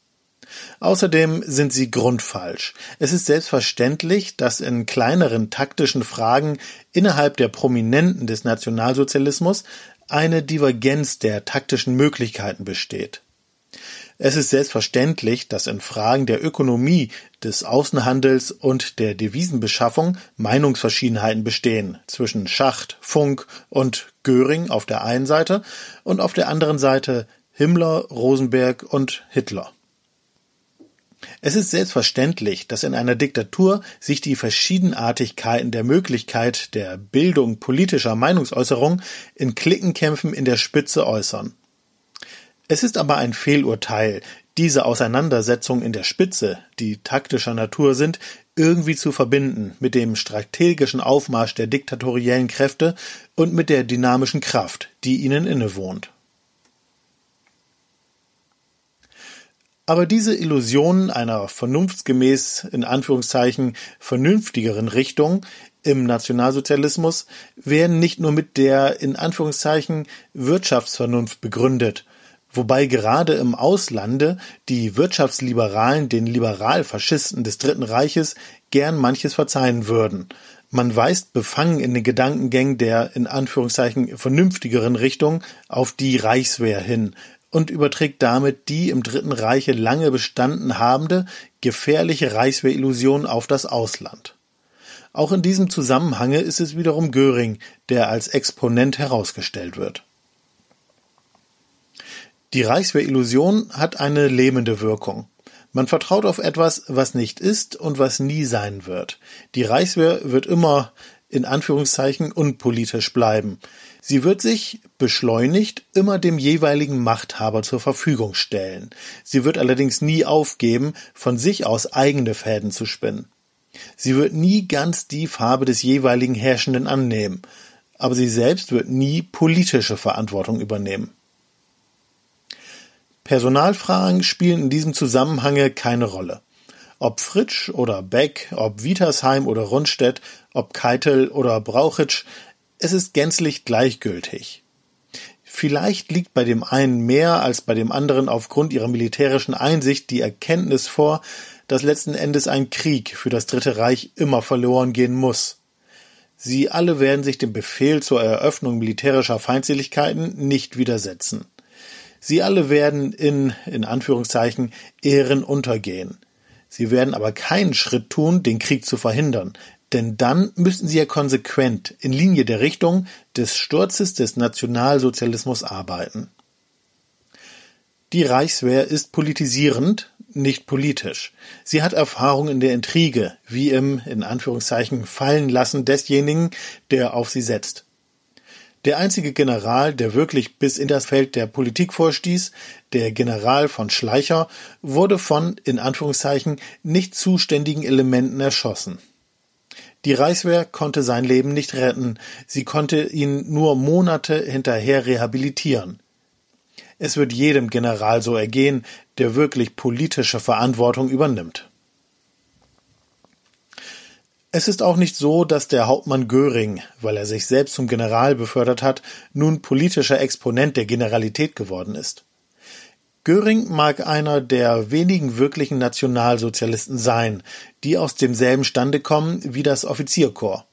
Speaker 2: Außerdem sind sie grundfalsch. Es ist selbstverständlich, dass in kleineren taktischen Fragen innerhalb der Prominenten des Nationalsozialismus eine Divergenz der taktischen Möglichkeiten besteht. Es ist selbstverständlich, dass in Fragen der Ökonomie, des Außenhandels und der Devisenbeschaffung Meinungsverschiedenheiten bestehen zwischen Schacht, Funk und Göring auf der einen Seite und auf der anderen Seite Himmler, Rosenberg und Hitler. Es ist selbstverständlich, dass in einer Diktatur sich die Verschiedenartigkeiten der Möglichkeit der Bildung politischer Meinungsäußerung in Klickenkämpfen in der Spitze äußern. Es ist aber ein Fehlurteil, diese Auseinandersetzungen in der Spitze, die taktischer Natur sind, irgendwie zu verbinden mit dem strategischen Aufmarsch der diktatoriellen Kräfte und mit der dynamischen Kraft, die ihnen innewohnt. Aber diese Illusionen einer vernunftsgemäß in Anführungszeichen vernünftigeren Richtung im Nationalsozialismus werden nicht nur mit der in Anführungszeichen Wirtschaftsvernunft begründet, wobei gerade im Auslande die Wirtschaftsliberalen den Liberalfaschisten des Dritten Reiches gern manches verzeihen würden. Man weist befangen in den Gedankengängen der in Anführungszeichen vernünftigeren Richtung auf die Reichswehr hin, und überträgt damit die im Dritten Reiche lange bestanden habende gefährliche Reichswehrillusion auf das Ausland. Auch in diesem Zusammenhange ist es wiederum Göring, der als Exponent herausgestellt wird. Die Reichswehrillusion hat eine lähmende Wirkung. Man vertraut auf etwas, was nicht ist und was nie sein wird. Die Reichswehr wird immer in Anführungszeichen unpolitisch bleiben. Sie wird sich beschleunigt immer dem jeweiligen Machthaber zur Verfügung stellen. Sie wird allerdings nie aufgeben, von sich aus eigene Fäden zu spinnen. Sie wird nie ganz die Farbe des jeweiligen Herrschenden annehmen, aber sie selbst wird nie politische Verantwortung übernehmen. Personalfragen spielen in diesem Zusammenhange keine Rolle. Ob Fritsch oder Beck, ob Wietersheim oder Rundstedt, ob Keitel oder Brauchitsch, es ist gänzlich gleichgültig. Vielleicht liegt bei dem einen mehr als bei dem anderen aufgrund ihrer militärischen Einsicht die Erkenntnis vor, dass letzten Endes ein Krieg für das Dritte Reich immer verloren gehen muss. Sie alle werden sich dem Befehl zur Eröffnung militärischer Feindseligkeiten nicht widersetzen. Sie alle werden in, in Anführungszeichen, Ehren untergehen. Sie werden aber keinen Schritt tun, den Krieg zu verhindern, denn dann müssten sie ja konsequent in Linie der Richtung des Sturzes des Nationalsozialismus arbeiten. Die Reichswehr ist politisierend, nicht politisch. Sie hat Erfahrung in der Intrige, wie im, in Anführungszeichen, Fallenlassen desjenigen, der auf sie setzt. Der einzige General, der wirklich bis in das Feld der Politik vorstieß, der General von Schleicher, wurde von, in Anführungszeichen, nicht zuständigen Elementen erschossen. Die Reichswehr konnte sein Leben nicht retten, sie konnte ihn nur Monate hinterher rehabilitieren. Es wird jedem General so ergehen, der wirklich politische Verantwortung übernimmt. Es ist auch nicht so, dass der Hauptmann Göring, weil er sich selbst zum General befördert hat, nun politischer Exponent der Generalität geworden ist. Göring mag einer der wenigen wirklichen Nationalsozialisten sein, die aus demselben Stande kommen wie das Offizierkorps.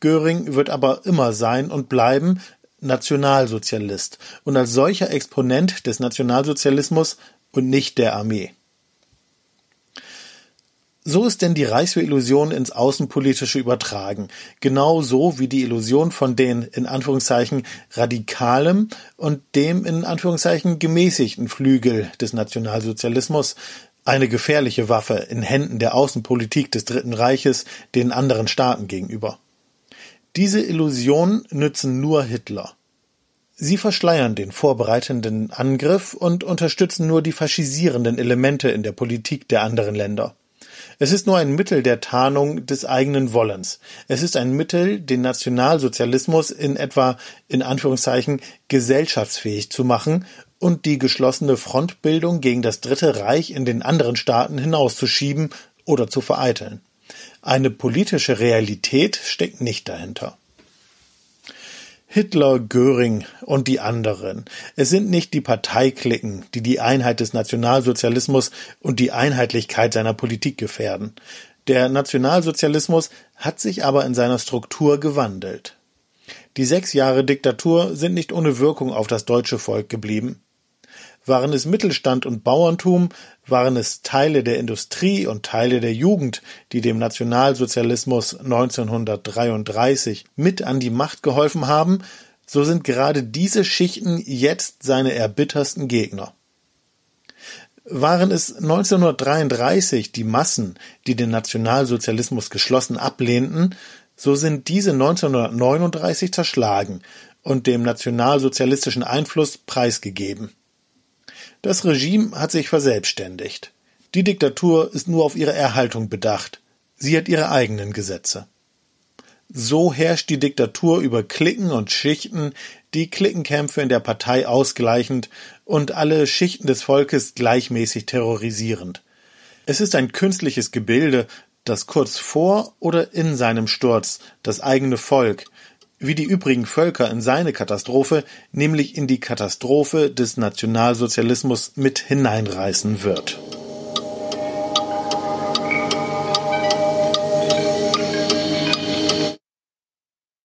Speaker 2: Göring wird aber immer sein und bleiben Nationalsozialist und als solcher Exponent des Nationalsozialismus und nicht der Armee. So ist denn die Reichswehr-Illusion ins Außenpolitische übertragen, genauso wie die Illusion von den in Anführungszeichen radikalem und dem in Anführungszeichen gemäßigten Flügel des Nationalsozialismus eine gefährliche Waffe in Händen der Außenpolitik des Dritten Reiches den anderen Staaten gegenüber. Diese Illusionen nützen nur Hitler. Sie verschleiern den vorbereitenden Angriff und unterstützen nur die faschisierenden Elemente in der Politik der anderen Länder. Es ist nur ein Mittel der Tarnung des eigenen Wollens. Es ist ein Mittel, den Nationalsozialismus in etwa in Anführungszeichen gesellschaftsfähig zu machen und die geschlossene Frontbildung gegen das Dritte Reich in den anderen Staaten hinauszuschieben oder zu vereiteln. Eine politische Realität steckt nicht dahinter. Hitler, Göring und die anderen. Es sind nicht die Parteiklicken, die die Einheit des Nationalsozialismus und die Einheitlichkeit seiner Politik gefährden. Der Nationalsozialismus hat sich aber in seiner Struktur gewandelt. Die sechs Jahre Diktatur sind nicht ohne Wirkung auf das deutsche Volk geblieben. Waren es Mittelstand und Bauerntum, waren es Teile der Industrie und Teile der Jugend, die dem Nationalsozialismus 1933 mit an die Macht geholfen haben, so sind gerade diese Schichten jetzt seine erbittersten Gegner. Waren es 1933 die Massen, die den Nationalsozialismus geschlossen ablehnten, so sind diese 1939 zerschlagen und dem nationalsozialistischen Einfluss preisgegeben. Das Regime hat sich verselbstständigt. Die Diktatur ist nur auf ihre Erhaltung bedacht. Sie hat ihre eigenen Gesetze. So herrscht die Diktatur über Klicken und Schichten, die Klickenkämpfe in der Partei ausgleichend und alle Schichten des Volkes gleichmäßig terrorisierend. Es ist ein künstliches Gebilde, das kurz vor oder in seinem Sturz das eigene Volk, wie die übrigen Völker in seine Katastrophe, nämlich in die Katastrophe des Nationalsozialismus mit hineinreißen wird